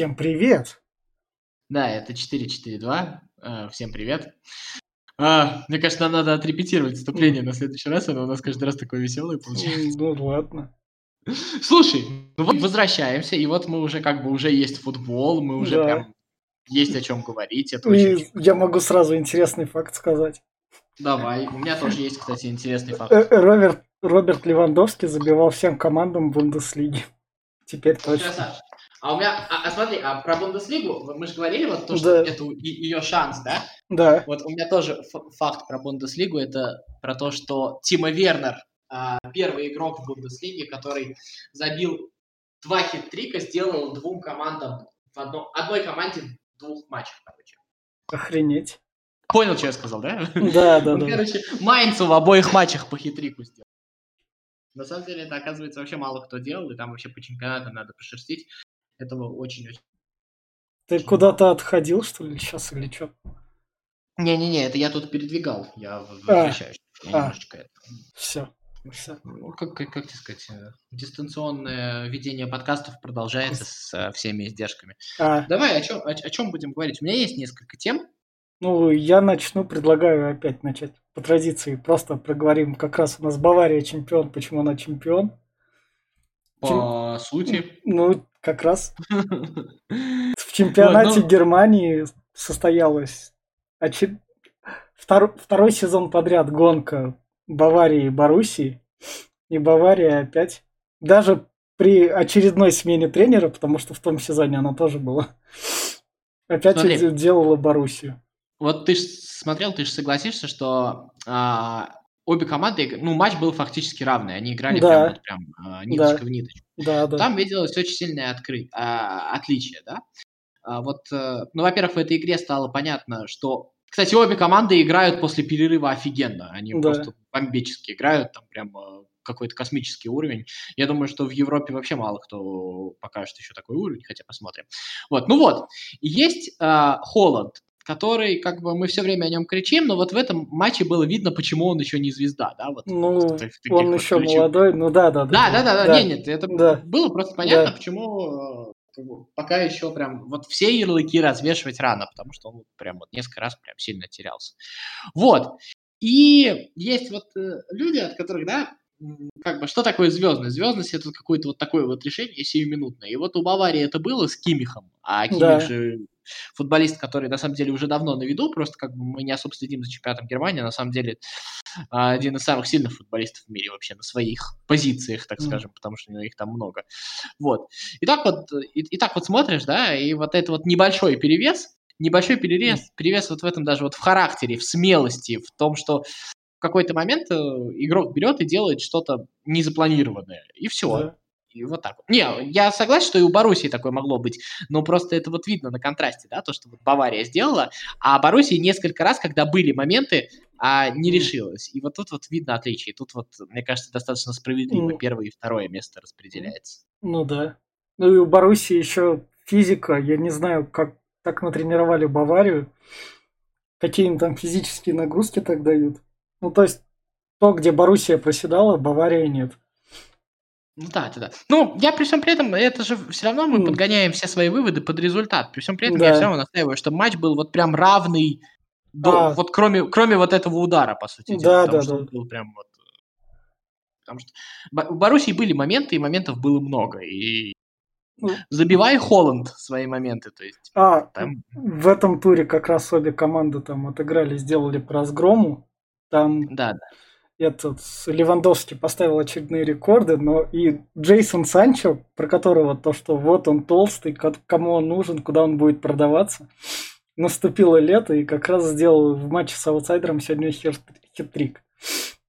Всем привет! Да, это 442. Э, Всем привет. А, Мне кажется, нам надо отрепетировать вступление на следующий раз, оно у нас каждый раз такое веселое получается. Ну ладно. Слушай, ну вот возвращаемся, и вот мы уже как бы уже есть футбол, мы уже Да. прям есть о чем говорить. Это очень... Я могу сразу интересный факт сказать. Давай. У меня тоже есть, кстати, интересный факт. Э, э, Роберт, Роберт Левандовский забивал всем командам Бундеслиги. Теперь точно. Красавчик. А у меня, а, а смотри, а про Бундеслигу, мы же говорили вот то, Да. что это ее шанс, да? Да, Вот у меня тоже факт про Бундеслигу, это про то, что Тима Вернер, а, первый игрок в Бундеслиге, который забил два хит-трика, сделал двум командам, в одном, одной команде в двух матчах, короче. охренеть. Понял, что я сказал, да? Да, да, Он, да. короче, Майнцу в обоих матчах по хит-трику сделал. На самом деле, это, оказывается, вообще мало кто делал, и там вообще по чемпионату надо пошерстить. Этого очень-очень... Ты куда-то отходил, что ли, сейчас или что? Не-не-не, это я тут передвигал, я А. возвращаюсь. Я А. немножечко это... Все. Все. Ну, как, как, как тебе сказать, э, дистанционное ведение подкастов продолжается с всеми издержками. А, Давай, о чем, о, чем будем говорить? У меня есть несколько тем. ну, я начну, предлагаю опять начать. По традиции просто проговорим. Как раз у нас Бавария чемпион. Почему она чемпион? По сути. Ну, как раз в чемпионате Ну. Германии состоялась втор- второй сезон подряд гонка Баварии и Боруссии. И Бавария опять, даже при очередной смене тренера, потому что в том сезоне она тоже была, опять Смотри. делала Боруссию. Вот ты ж смотрел, ты же согласишься, что а, обе команды, ну, матч был фактически равный. Они играли Да. прям, вот прям а, ниточка в ниточку. Да, да. Там виделось очень сильное откры- а, отличие, да? А, вот, э, ну, во-первых, в этой игре стало понятно, что... Кстати, обе команды играют после перерыва офигенно. Они Да. просто бомбически играют, там прям э, какой-то космический уровень. Я думаю, что в Европе вообще мало кто покажет еще такой уровень, хотя посмотрим. Вот, ну вот. И есть э, Холланд, который, как бы, мы все время о нем кричим, но вот в этом матче было видно, почему он еще не звезда, да? Вот, Ну, вот в таких он вот еще ключевых- молодой, ну да, да, да, да, да, да, не, нет, это Да. было просто понятно, Да. почему э, как бы, пока еще прям вот все ярлыки развешивать рано, потому что он прям вот несколько раз прям сильно терялся. Вот. И есть вот э, люди, от которых, да, как бы, что такое звездность? Звездность это какое-то вот такое вот решение сиюминутное. И вот у Баварии это было с Кимихом, а Кимих Да. же футболист, который на самом деле уже давно на виду, просто как бы мы не особо следим за чемпионатом Германии, а на самом деле один из самых сильных футболистов в мире вообще на своих позициях, так Мгм. скажем, потому что у него их там много. Вот. И так вот, и, и так вот смотришь, да, и вот это вот небольшой перевес, небольшой перевес, перевес вот в этом даже вот в характере, в смелости, в том, что в какой-то момент э, игрок берет и делает что-то незапланированное, и все. Да. И вот так вот. Не, я согласен, что и у Боруссии такое могло быть, но просто это вот видно на контрасте, да, то, что вот Бавария сделала, а Боруссия несколько раз, когда были моменты, а не решилась. И вот тут вот видно отличие. Тут вот, мне кажется, достаточно справедливо Мгм. первое и второе место распределяется. Ну да. Ну и у Боруссии еще физика. Я не знаю, как так натренировали Баварию. Какие им там физические нагрузки так дают. Ну то есть то, где Боруссия проседала, Бавария нет. Ну да, это да. Ну, я при всем при этом, это же все равно мы М. подгоняем все свои выводы под результат. При всем при этом Да. я все равно настаиваю, что матч был вот прям равный, до, А. вот кроме, кроме вот этого удара, по сути дела. Да, потому да, да. был прям вот... Потому что у Боруссии были моменты, и моментов было много. И Ну. забивай Холланд свои моменты. То есть А, там... в этом туре как раз обе команды там отыграли, сделали по разгрому. Там Да, да. этот Левандовский поставил очередные рекорды, но и Джейсон Санчо, про которого то, что вот он толстый, ко- кому он нужен, куда он будет продаваться, наступило лето и как раз сделал в матче с аутсайдером сегодня хит-трик.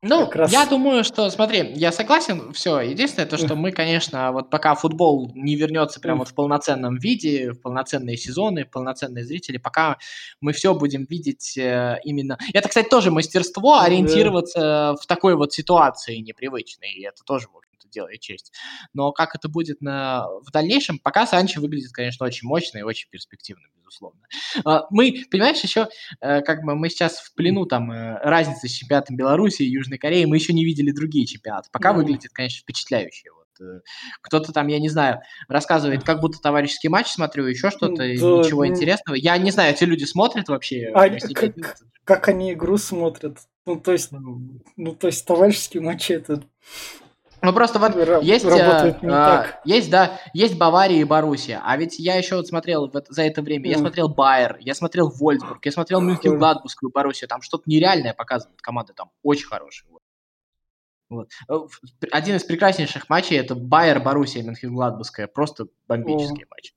Ну, Как раз- я думаю, что, смотри, я согласен, все. Единственное, то, что мы, конечно, вот пока футбол не вернется прямо вот в полноценном виде, в полноценные сезоны, в полноценные зрители, пока мы все будем видеть э, именно... Это, кстати, тоже мастерство ориентироваться в такой вот ситуации непривычной, и это тоже, в общем-то, делает честь. Но как это будет на... в дальнейшем, пока Санчо выглядит, конечно, очень мощно и очень перспективно, безусловно. А, Мы, понимаешь, еще э, как бы мы сейчас в плену там э, разницы с чемпионатом Беларуси и Южной Кореи, мы еще не видели другие чемпионаты. Пока Ну. выглядит, конечно, впечатляюще. Вот, э, кто-то там, я не знаю, рассказывает, как будто товарищеский матч смотрю, еще что-то, Да, ничего ну, интересного. Я не знаю, эти люди смотрят вообще? А, как, как они игру смотрят? Ну, то есть, ну, ну, то есть товарищеские матчи это Ну просто вот ра- есть, э, а, так. есть, да, есть Бавария и Боруссия. А ведь я еще вот смотрел в это- за это время, я Мгм. смотрел Байер, я смотрел Вольсбург, я смотрел Мюнхен. Гладбургскую Боруссию. Там что-то нереальное показывают. Команды там очень хорошие. Вот. Вот. Э, Один из прекраснейших матчей это Байер Боруссия Мюнхен Гладбургская. Просто бомбический матч.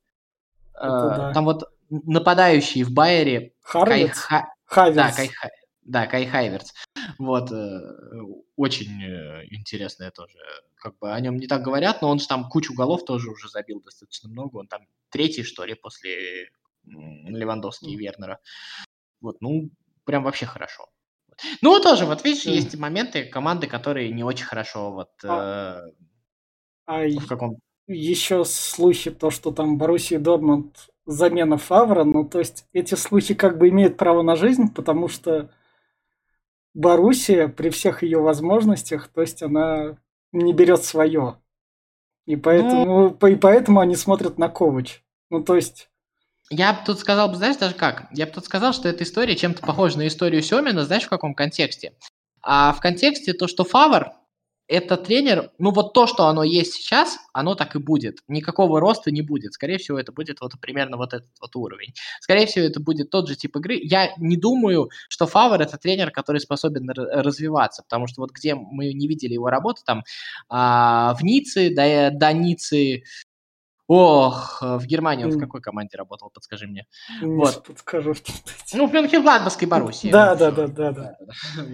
это Э, да. Там вот нападающие в Байере Кай Харвиц? Ха- да. Кай, да, Кай Хайверц. Вот, э, очень э, интересное тоже. Как бы о нем не так говорят, но он же там кучу голов тоже уже забил достаточно много. Он там третий, что ли, после Левандовски и Вернера. Вот, ну, прям вообще хорошо. Ну, тоже, вот видишь, Мгм. есть моменты команды, которые не очень хорошо вот А. э, А в каком... еще слухи, то, что там Боруссия Дортмунд замена Фавра, ну, то есть эти слухи как бы имеют право на жизнь, потому что Боруссия при всех ее возможностях, то есть она не берет свое. И поэтому, по- и поэтому они смотрят на Ковач. Ну, то есть, Я бы тут сказал, знаешь, даже как? Я бы тут сказал, что эта история чем-то похожа на историю Семина, знаешь, в каком контексте? А в контексте то, что Фавор это тренер, ну вот то, что оно есть сейчас, оно так и будет. Никакого роста не будет. Скорее всего, это будет вот примерно вот этот вот уровень. Скорее всего, это будет тот же тип игры. Я не думаю, что Фавор это тренер, который способен развиваться, потому что вот где мы не видели его работы, там а, в Ницце, до, до Ниццы, ох, в Германии он в какой команде работал, подскажи мне. не Вот. подскажу. Ну, в Мюнхен-Гладбахской Боруссии. Да, да, да, да, да.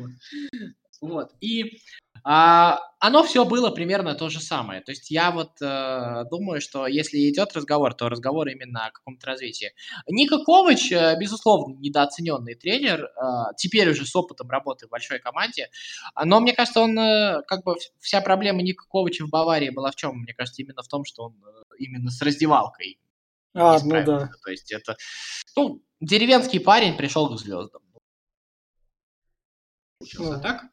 Вот. И а, оно все было примерно то же самое. То есть я вот э, думаю, что если идет разговор, то разговор именно о каком-то развитии. Ника Ковач, э, безусловно, недооцененный тренер, э, теперь уже с опытом работы в большой команде. А, Но мне кажется, он э, как бы вся проблема Ника Ковача в Баварии была в чем? Мне кажется, именно в том, что он э, именно с раздевалкой А, ну да. То есть это, ну, деревенский парень пришел к звездам. Получился Ну. так.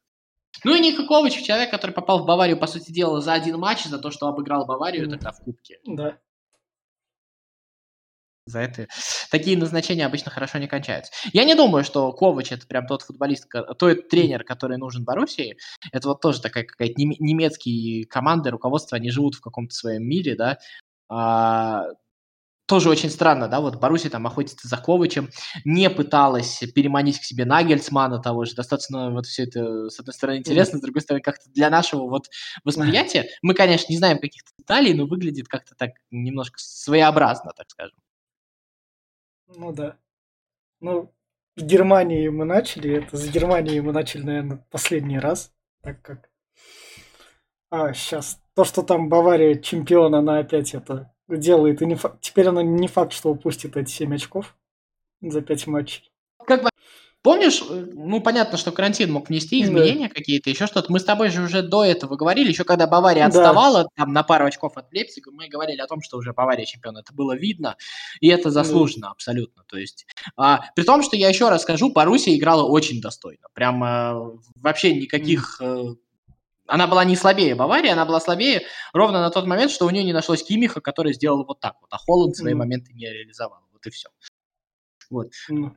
Ну и Ника Ковач, человек, который попал в Баварию, по сути дела, за один матч, за то, что обыграл Баварию Мгм. тогда в Кубке. Да. За это такие назначения обычно хорошо не кончаются. Я не думаю, что Ковач это прям тот футболист, тот тренер, который нужен Боруссии. Это вот тоже такая какая-то неме- немецкие команды, руководство, они живут в каком-то своем мире, да. А, тоже очень странно, да, вот Боруссия там охотится за Ковачем, не пыталась переманить к себе Нагельсмана того же, достаточно вот все это, с одной стороны, интересно, с другой стороны, как-то для нашего вот восприятия, мы, конечно, не знаем каких-то деталей, но выглядит как-то так немножко своеобразно, так скажем. Ну да. Ну, с Германии мы начали. Это с Германии мы начали, наверное, последний раз. Так как... А, сейчас. То, что там Бавария чемпион, она опять это делает. И не фа- Теперь она не факт, что упустит эти 7 очков за 5 матчей. Как бы, помнишь, э, ну, понятно, что карантин мог внести Да. изменения какие-то, еще что-то. Мы с тобой же уже до этого говорили, еще когда Бавария Да. отставала там на пару очков от Лейпцига, мы говорили о том, что уже Бавария чемпион. Это было видно, и это заслуженно абсолютно. То есть, а, при том, что я еще раз скажу, Боруссия играла очень достойно. Прям э, вообще никаких... э, она была не слабее Баварии, она была слабее ровно на тот момент, что у нее не нашлось Кимиха, который сделал вот так вот, а Холланд свои Мгм. моменты не реализовал. Вот и все. Ну,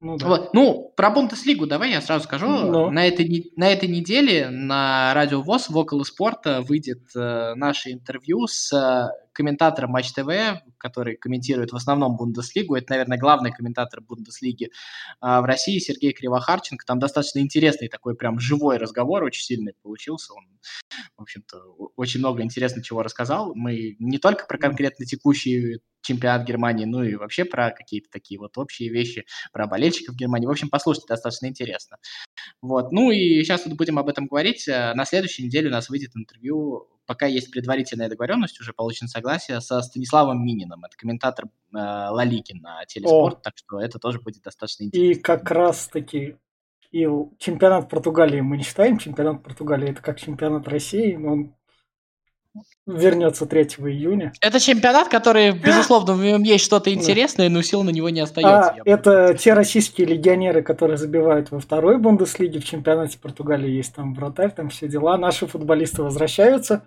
ну да. Вот. Ну, про Бундеслигу давай я сразу скажу. Ну. На, этой, на этой неделе на Радио ВОЗ в Около спорта выйдет э, наше интервью с э, комментатором Матч ТВ, который комментирует в основном Бундеслигу. Это, наверное, главный комментатор Бундеслиги а, в России, Сергей Кривохарченко. Там достаточно интересный такой прям живой разговор, очень сильный получился. Он, в общем-то, очень много интересно чего рассказал. Мы не только про конкретно текущий чемпионат Германии, ну и вообще про какие-то такие вот общие вещи, про болельщиков Германии. В общем, послушайте, достаточно интересно. Вот. Ну и сейчас вот будем об этом говорить. Э, На следующей неделе у нас выйдет интервью, пока есть предварительная договоренность, уже получено согласие, со Станиславом Мининым. Это комментатор э, Ла Лиги на телеспорт, так что это тоже будет достаточно интересно. И как раз таки и чемпионат Португалии мы не считаем. Чемпионат Португалии это как чемпионат России, но он вернется 3 июня. Это чемпионат, который, безусловно, в нем есть что-то интересное, но сил на него не остается. А это те российские легионеры, которые забивают во второй Бундеслиге, в чемпионате Португалии есть там вратарь, там все дела. Наши футболисты возвращаются.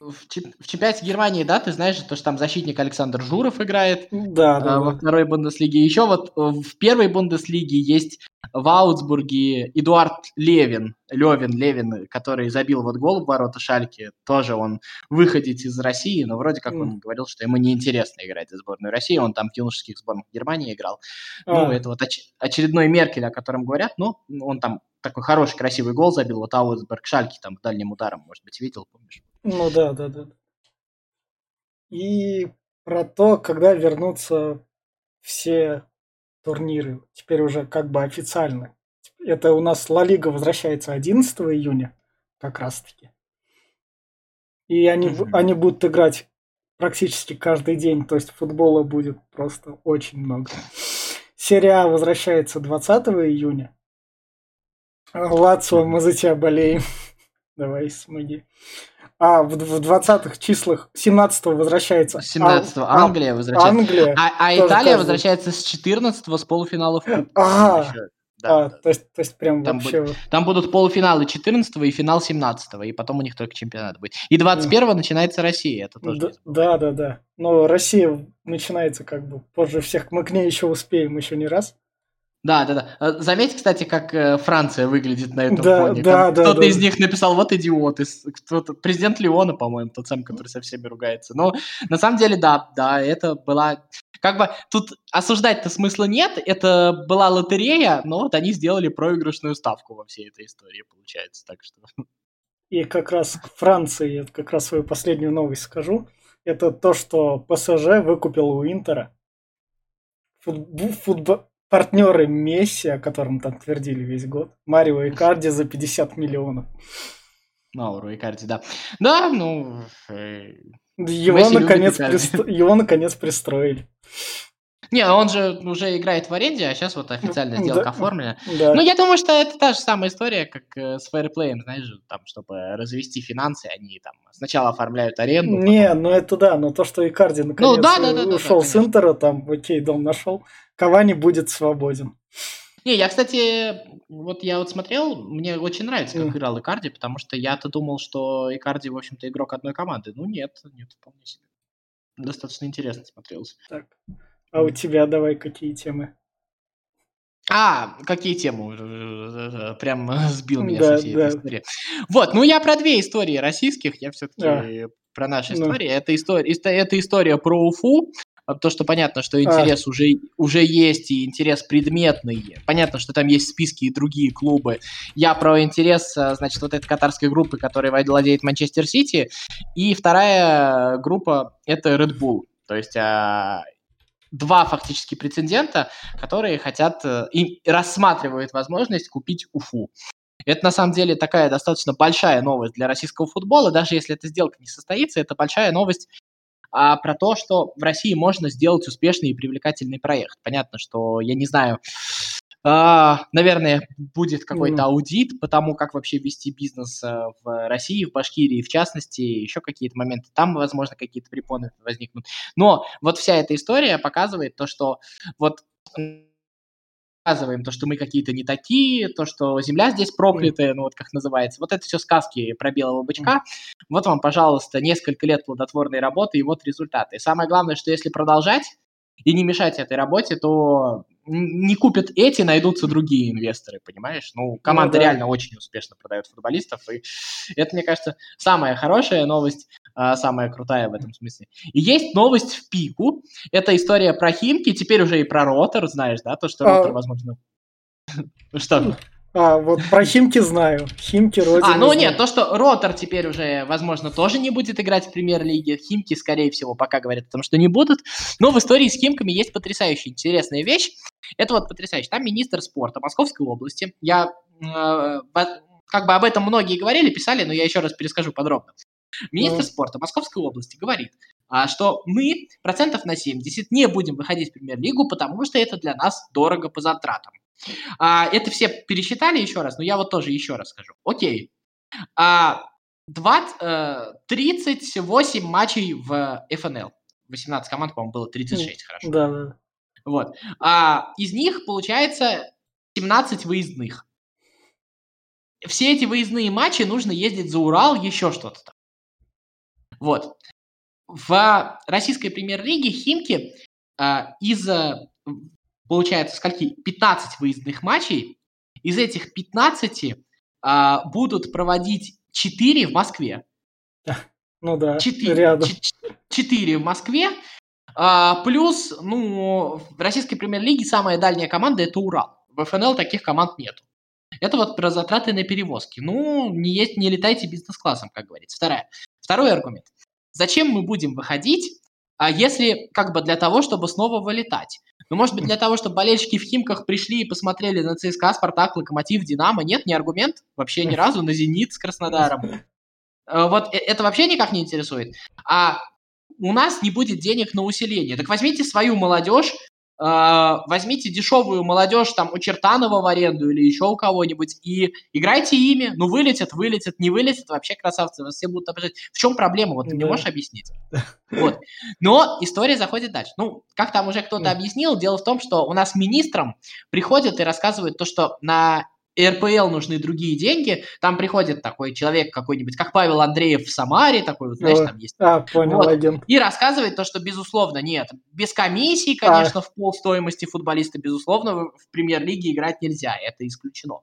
в, чемп- в чемпионате Германии, да, ты знаешь, то, что там защитник Александр Журов играет Да, да, а, во да. второй Бундеслиге. Еще вот э, в первой Бундеслиге есть в Аутсбурге Эдуард Левин, Левин, Левин, который забил вот гол в ворота Шальки. Тоже он выходец из России, но вроде как он говорил, что ему неинтересно играть за сборную России. Он там в юношеских сборных Германии играл. Ну, А, это вот оч- очередной Меркель, о котором говорят. Ну, он там такой хороший, красивый гол забил. Вот Аутсбург Шальки там дальним ударом, может быть, видел, помнишь? Ну да, да, да. И про то, когда вернутся все турниры, теперь уже как бы официально. Это у нас Ла Лига возвращается 11 июня, как раз таки. И они, Мгм. они будут играть практически каждый день, то есть футбола будет просто очень много. Серия А возвращается 20 июня. Лацио, мы за тебя болеем. Давай, смоги. А в, в 20-х числах 17 возвращается 17 Ан- Ан- Англия возвращается. Англия. А, а Италия каждый. возвращается с 14 с полуфиналов. Ага. Да, А, да. то, есть, то есть прям Там вообще... Там будут полуфиналы 14 и финал 17 и потом у них только чемпионат будет. И 21 начинается Россия, это тоже Да, да, да, да. Но Россия начинается как бы позже всех. Мы к ней еще успеем еще не раз. Да, да, да. Э, Заметь, кстати, как э, Франция выглядит на этом Да, фоне. да, Там да, Кто-то да. из них написал, вот идиот. и с- Кто-то, президент Леона, по-моему, тот самый, который со всеми ругается. Но на самом деле, да, да, это была... Как бы тут осуждать-то смысла нет, это была лотерея, но вот они сделали проигрышную ставку во всей этой истории, получается. Так что... И как раз к Франции, я как раз свою последнюю новость скажу. Это то, что ПСЖ выкупил у Интера футб- футбо- партнеры Месси, о котором там твердили весь год, Марио и Карди за 50 миллионов. Мауру и Карди, да. Да, ну... э, Его Месси наконец, Икарди. пристро- его наконец пристроили. Не, он же уже играет в аренде, а сейчас вот официальная Ну, сделка да. оформлена. Да. Ну, я думаю, что это та же самая история, как э, с фэрплеем, знаешь, там, чтобы развести финансы, они там сначала оформляют аренду. Не, ну это да, но то, что Икарди наконец Ну да, да, да, да, ушел да, с конечно. Интера, там, окей, дом нашел, Кавани будет свободен. Не, я, кстати, вот я вот смотрел, мне очень нравится, как Мгм. играл Икарди, потому что я-то думал, что Икарди, в общем-то, игрок одной команды. Ну, нет, нет, вполне себе. Достаточно интересно смотрелось. Так. А у тебя давай какие темы? А, какие темы? Э, Прям сбил меня Да, со всей да. этой истории. Вот, ну я про две истории российских, я все-таки А. про наши Ну. истории. Это история, это история про Уфу, то, что понятно, что А. интерес уже, уже есть, и интерес предметный. Понятно, что там есть списки и другие клубы. Я про интерес, а, значит, вот этой катарской группы, которой владеет Манчестер Сити. И вторая группа – это Red Bull. То есть а, два фактически прецедента, которые хотят э, и рассматривают возможность купить Уфу. Это на самом деле такая достаточно большая новость для российского футбола. Даже если эта сделка не состоится, это большая новость а, про то, что в России можно сделать успешный и привлекательный проект. Понятно, что я не знаю, а, наверное, будет какой-то Ну. аудит по тому, как вообще вести бизнес а, в России, в Башкирии, в частности, еще какие-то моменты. Там, возможно, какие-то препоны возникнут. Но вот вся эта история показывает то, что вот м, показываем то, что мы какие-то не такие, то, что земля здесь проклятая, ну вот как называется. Вот это все сказки про белого бычка. Вот вам, пожалуйста, несколько лет плодотворной работы и вот результаты. И самое главное, что если продолжать и не мешать этой работе, то не купят эти, найдутся другие инвесторы, понимаешь? Ну, команда да. реально очень успешно продает футболистов, и это, мне кажется, самая хорошая новость, а, самая крутая в этом смысле. И есть новость в пику. Это история про Химки, теперь уже и про Ротор, знаешь, да, то, что А. Ротор, возможно... Что? А, вот про Химки знаю. Химки, Родину А, ну знаю. нет, то, что Ротор теперь уже, возможно, тоже не будет играть в премьер-лиге. Химки, скорее всего, пока говорят о том, что не будут. Но в истории с Химками есть потрясающая интересная вещь. Это вот потрясающе. Там министр спорта Московской области. Я э, как бы об этом многие говорили, писали, но я еще раз перескажу подробно. Министр Ну. спорта Московской области говорит, а, что мы процентов на 70 не будем выходить в премьер-лигу, потому что это для нас дорого по затратам. А, это все пересчитали еще раз, но я вот тоже еще раз скажу. Окей. А, 20, э, 38 матчей в ФНЛ. 18 команд, по-моему, было 36, хорошо. Да, да. Вот. А, из них, получается, 17 выездных. Все эти выездные матчи нужно ездить за Урал, еще что-то там. Вот. В российской премьер-лиге Химки а, из, получается, скольки? 15 выездных матчей. Из этих 15 а, будут проводить 4 в Москве. Ну да, 4, рядом. 4 в Москве. А, плюс, ну, в российской премьер-лиге самая дальняя команда – это Урал. В ФНЛ таких команд нет. Это вот про затраты на перевозки. Ну, не, есть, не летайте бизнес-классом, как говорится. Вторая. Второй аргумент. Зачем мы будем выходить, а если как бы для того, чтобы снова вылетать? Ну, может быть, для того, чтобы болельщики в Химках пришли и посмотрели на ЦСКА, Спартак, Локомотив, Динамо? Нет, не аргумент. Вообще ни разу на Зенит с Краснодаром. Э, вот э, это вообще никак не интересует. А у нас не будет денег на усиление. Так возьмите свою молодежь, возьмите дешевую молодежь там у Чертанова в аренду или еще у кого-нибудь и играйте ими. Ну, вылетят, вылетят, не вылетят, вообще красавцы, вас все будут обижать. В чем проблема? Вот ты да. не можешь объяснить. Вот. Но история заходит дальше. Ну, как там уже кто-то объяснил, дело в том, что у нас министрам приходят и рассказывают то, что на РПЛ нужны другие деньги, там приходит такой человек какой-нибудь, как Павел Андреев в Самаре, такой вот, знаешь, там есть. А, понял, вот, агент. И рассказывает то, что, безусловно, нет, без комиссии, конечно, а. в пол стоимости футболиста, безусловно, в премьер-лиге играть нельзя, это исключено.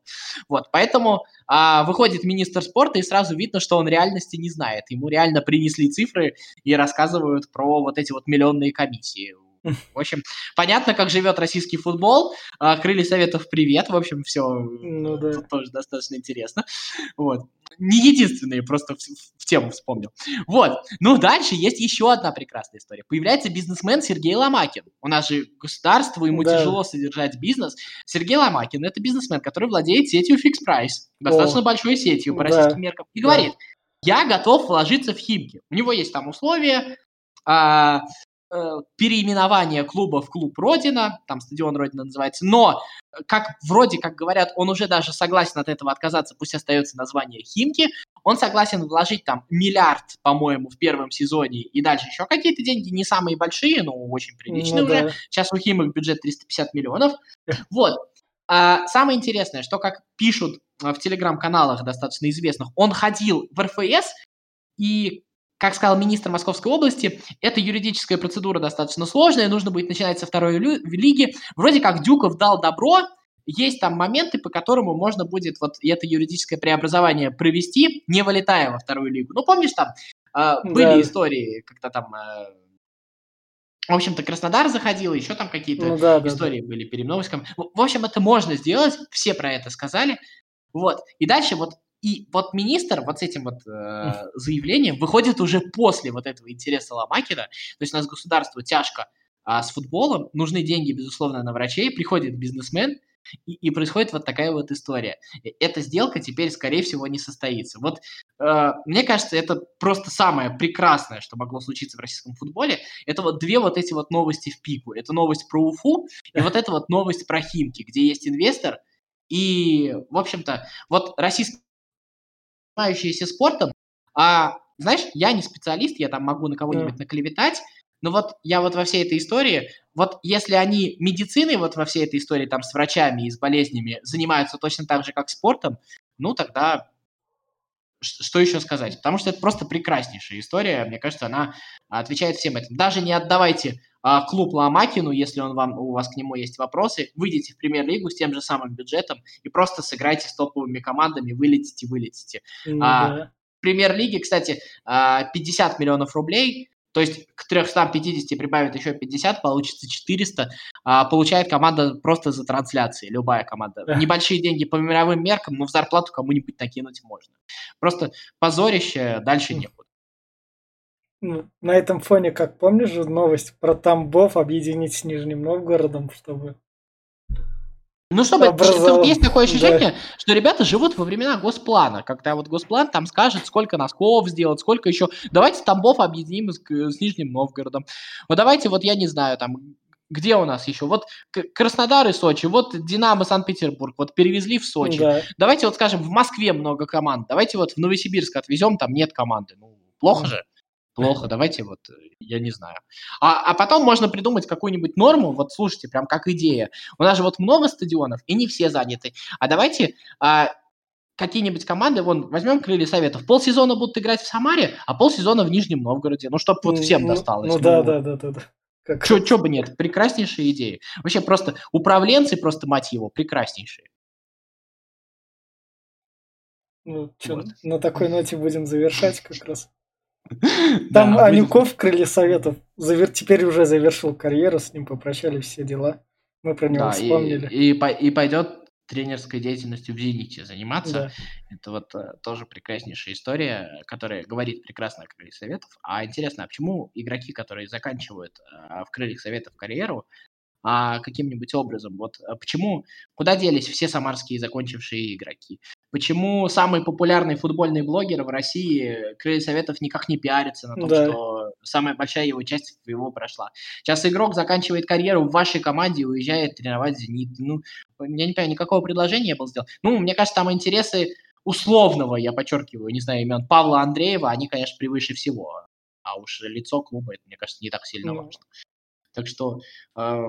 Вот, поэтому а, выходит министр спорта, и сразу видно, что он реальности не знает. Ему реально принесли цифры и рассказывают про вот эти вот миллионные комиссии в общем, понятно, как живет российский футбол. А, Крылья Советов, привет. В общем, все ну, да. тут тоже достаточно интересно. Вот. Не единственные, просто в, в тему вспомнил. Вот. Ну, дальше есть еще одна прекрасная история. Появляется бизнесмен Сергей Ломакин. У нас же государство, ему да. тяжело содержать бизнес. Сергей Ломакин – это бизнесмен, который владеет сетью Fix Price. Достаточно О. большой сетью по да. российским меркам. И да. говорит, я готов вложиться в Химки. У него есть там условия, а, Э, переименование клуба в клуб Родина, там стадион Родина называется, но, как вроде как говорят, он уже даже согласен от этого отказаться, пусть остается название Химки, он согласен вложить там миллиард, по-моему, в первом сезоне и дальше еще какие-то деньги, не самые большие, но очень приличные ну, уже. Да. Сейчас у Химок бюджет 350 миллионов. Вот. А самое интересное, что как пишут в телеграм-каналах достаточно известных, он ходил в РФС и как сказал министр Московской области, эта юридическая процедура достаточно сложная, нужно будет начинать со второй лиги. Вроде как Дюков дал добро, есть там моменты, по которым можно будет вот это юридическое преобразование провести, не вылетая во вторую лигу. Ну, помнишь, там э, были да. истории, когда там, э, в общем-то, Краснодар заходил, еще там какие-то ну, да, истории да, да. были переновском. В общем, это можно сделать, все про это сказали. Вот. И дальше вот и вот министр вот с этим вот э, заявлением выходит уже после вот этого интереса Ломакина. То есть у нас государству тяжко а, с футболом, нужны деньги, безусловно, на врачей, приходит бизнесмен, и, и происходит вот такая вот история. Эта сделка теперь, скорее всего, не состоится. Вот э, мне кажется, это просто самое прекрасное, что могло случиться в российском футболе. Это вот две вот эти вот новости в пику. Это новость про Уфу и вот эта вот новость про Химки, где есть инвестор. И, в общем-то, вот российский занимающиеся спортом, а, знаешь, я не специалист, я там могу на кого-нибудь yeah. наклеветать, но вот я вот во всей этой истории, вот если они медициной вот во всей этой истории там с врачами и с болезнями занимаются точно так же, как спортом, ну тогда что еще сказать? Потому что это просто прекраснейшая история. Мне кажется, она отвечает всем этим. Даже не отдавайте а, клуб Ломакину, если он вам, у вас к нему есть вопросы. Выйдите в премьер-лигу с тем же самым бюджетом и просто сыграйте с топовыми командами, вылетите, вылетите. Mm-hmm. А, премьер-лиге, кстати, 50 а, миллионов рублей то есть к 350 прибавит еще 50, получится 400. А, получает команда просто за трансляции, любая команда. Да. Небольшие деньги по мировым меркам, но в зарплату кому-нибудь накинуть можно. Просто позорище, дальше некуда. Ну, на этом фоне, как помнишь новость про Тамбов объединить с Нижним Новгородом, чтобы ну, чтобы Образов... есть такое ощущение, да. что ребята живут во времена госплана. Когда вот госплан там скажет, сколько носков сделать, сколько еще. Давайте Тамбов объединим с, с Нижним Новгородом. Вот давайте, вот я не знаю, там, где у нас еще? Вот Краснодар и Сочи, вот Динамо Санкт-Петербург, вот перевезли в Сочи. Да. Давайте вот скажем, в Москве много команд. Давайте вот в Новосибирск отвезем, там нет команды. Ну, плохо же плохо, давайте вот, э, я не знаю. А, а потом можно придумать какую-нибудь норму, вот слушайте, прям как идея. У нас же вот много стадионов, и не все заняты. А давайте а, какие-нибудь команды, вон, возьмем Крылья Советов, полсезона будут играть в Самаре, а полсезона в Нижнем Новгороде. Ну, чтобы вот всем Ну, досталось. Ну да, да, да, да. да. Как Чё, раз. чё бы нет, прекраснейшая идея. Вообще просто управленцы, просто мать его, прекраснейшие. Ну, чё, Вот. на такой ноте будем завершать как раз. Там Да, Анюков, Крылья Советов, завер... теперь уже завершил карьеру, с ним попрощались все дела. Мы про него Да, и, вспомнили. и, по- и пойдет тренерской деятельностью в «Зените» заниматься. Да. Это вот э, тоже прекраснейшая история, которая говорит прекрасно о крыльях советов. А интересно, а почему игроки, которые заканчивают э, в крыльях советов карьеру, а каким-нибудь образом, вот э, почему, куда делись все самарские закончившие игроки? Почему самый популярный футбольный блогер в России крылья советов никак не пиарится на том, Да. что самая большая его часть его прошла? Сейчас игрок заканчивает карьеру в вашей команде и уезжает тренировать «Зенит». Ну, я не понимаю, никакого предложения не было сделано. Ну, мне кажется, там интересы условного, я подчеркиваю, не знаю имен, Павла Андреева, они, конечно, превыше всего. А уж лицо клуба, это, мне кажется, не так сильно важно. Так что э,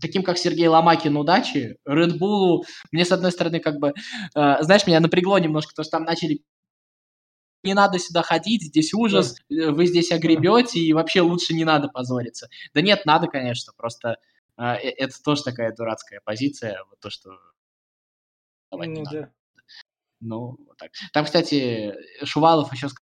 таким, как Сергей Ломакин, удачи. Red Bull, мне, с одной стороны, как бы, э, знаешь, меня напрягло немножко, то, что там начали не надо сюда ходить, здесь ужас, вы здесь огребете, и вообще лучше не надо позориться. Да нет, надо, конечно, просто э, э, это тоже такая дурацкая позиция, вот то, что давать не Ну надо. да. Ну, вот так. Там, кстати, Шувалов еще сказал,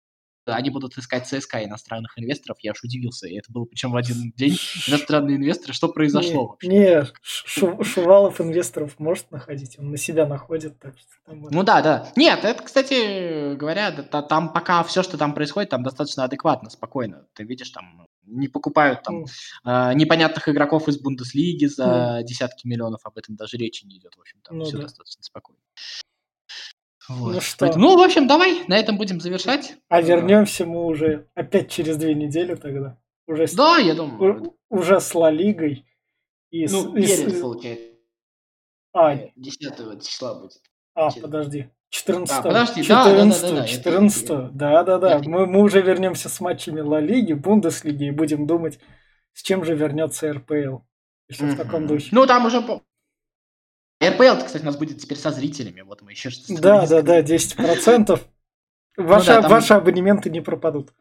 они будут искать ЦСКА иностранных инвесторов. Я аж удивился. И это было причем в один день. Иностранные инвесторы. Что произошло не, вообще? Не, Шу- Шувалов инвесторов может находить, он на себя находит, так что там Ну да, да. Нет, это, кстати говоря, да, та- там пока все, что там происходит, там достаточно адекватно, спокойно. Ты видишь, там не покупают там а, непонятных игроков из Бундеслиги за десятки миллионов, об этом даже речи не идет, в общем, там Ну все да. достаточно спокойно. Вот. Ну что? Ну, в общем, давай на этом будем завершать. А вернемся мы уже опять через две недели тогда. Уже с, Да, я думаю. у- уже с Ла Лигой. И Ну, и с- перед, получается, а, 10 числа будет. а, через- подожди. 14 А, подожди, да, да, да, да, 14 да, 14 да, да, Мы, мы уже вернемся с матчами Ла Лиги, Бундеслиги и будем думать, с чем же вернется РПЛ. Еще в таком духе. Ну, там уже... РПЛ, кстати, у нас будет теперь со зрителями. Вот мы еще что-то Да, да, да, сказали. 10%. Ваши, Ну да, там- ваши абонементы не пропадут.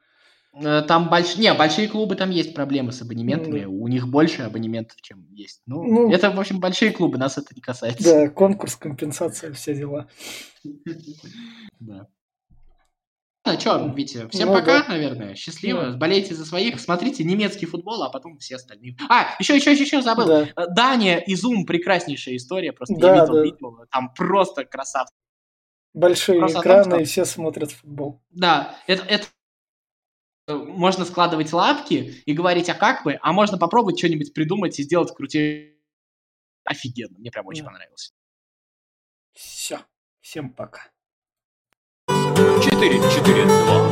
Э, Там больш... Не, большие клубы, там есть проблемы с абонементами. Ну У них больше абонементов, чем есть. Ну, Ну. это, в общем, большие клубы, нас это не касается. Да, конкурс, компенсация, все дела. Да. Ну, что, Витя, всем Ну пока, да. наверное. Счастливо. Ну. Болейте за своих. Смотрите немецкий футбол, а потом все остальные. А, еще, еще, еще, еще забыл. Да. Э, Дания и Zoom прекраснейшая история. Просто Да, я видел да. видео. Там просто красавцы. Большие Просто о том, экраны, что- и все смотрят футбол. Да, это, это э, можно складывать лапки и говорить, а как бы, а можно попробовать что-нибудь придумать и сделать крутее. Офигенно, мне прям очень Да. понравилось. Все. Всем пока. 4-4-2.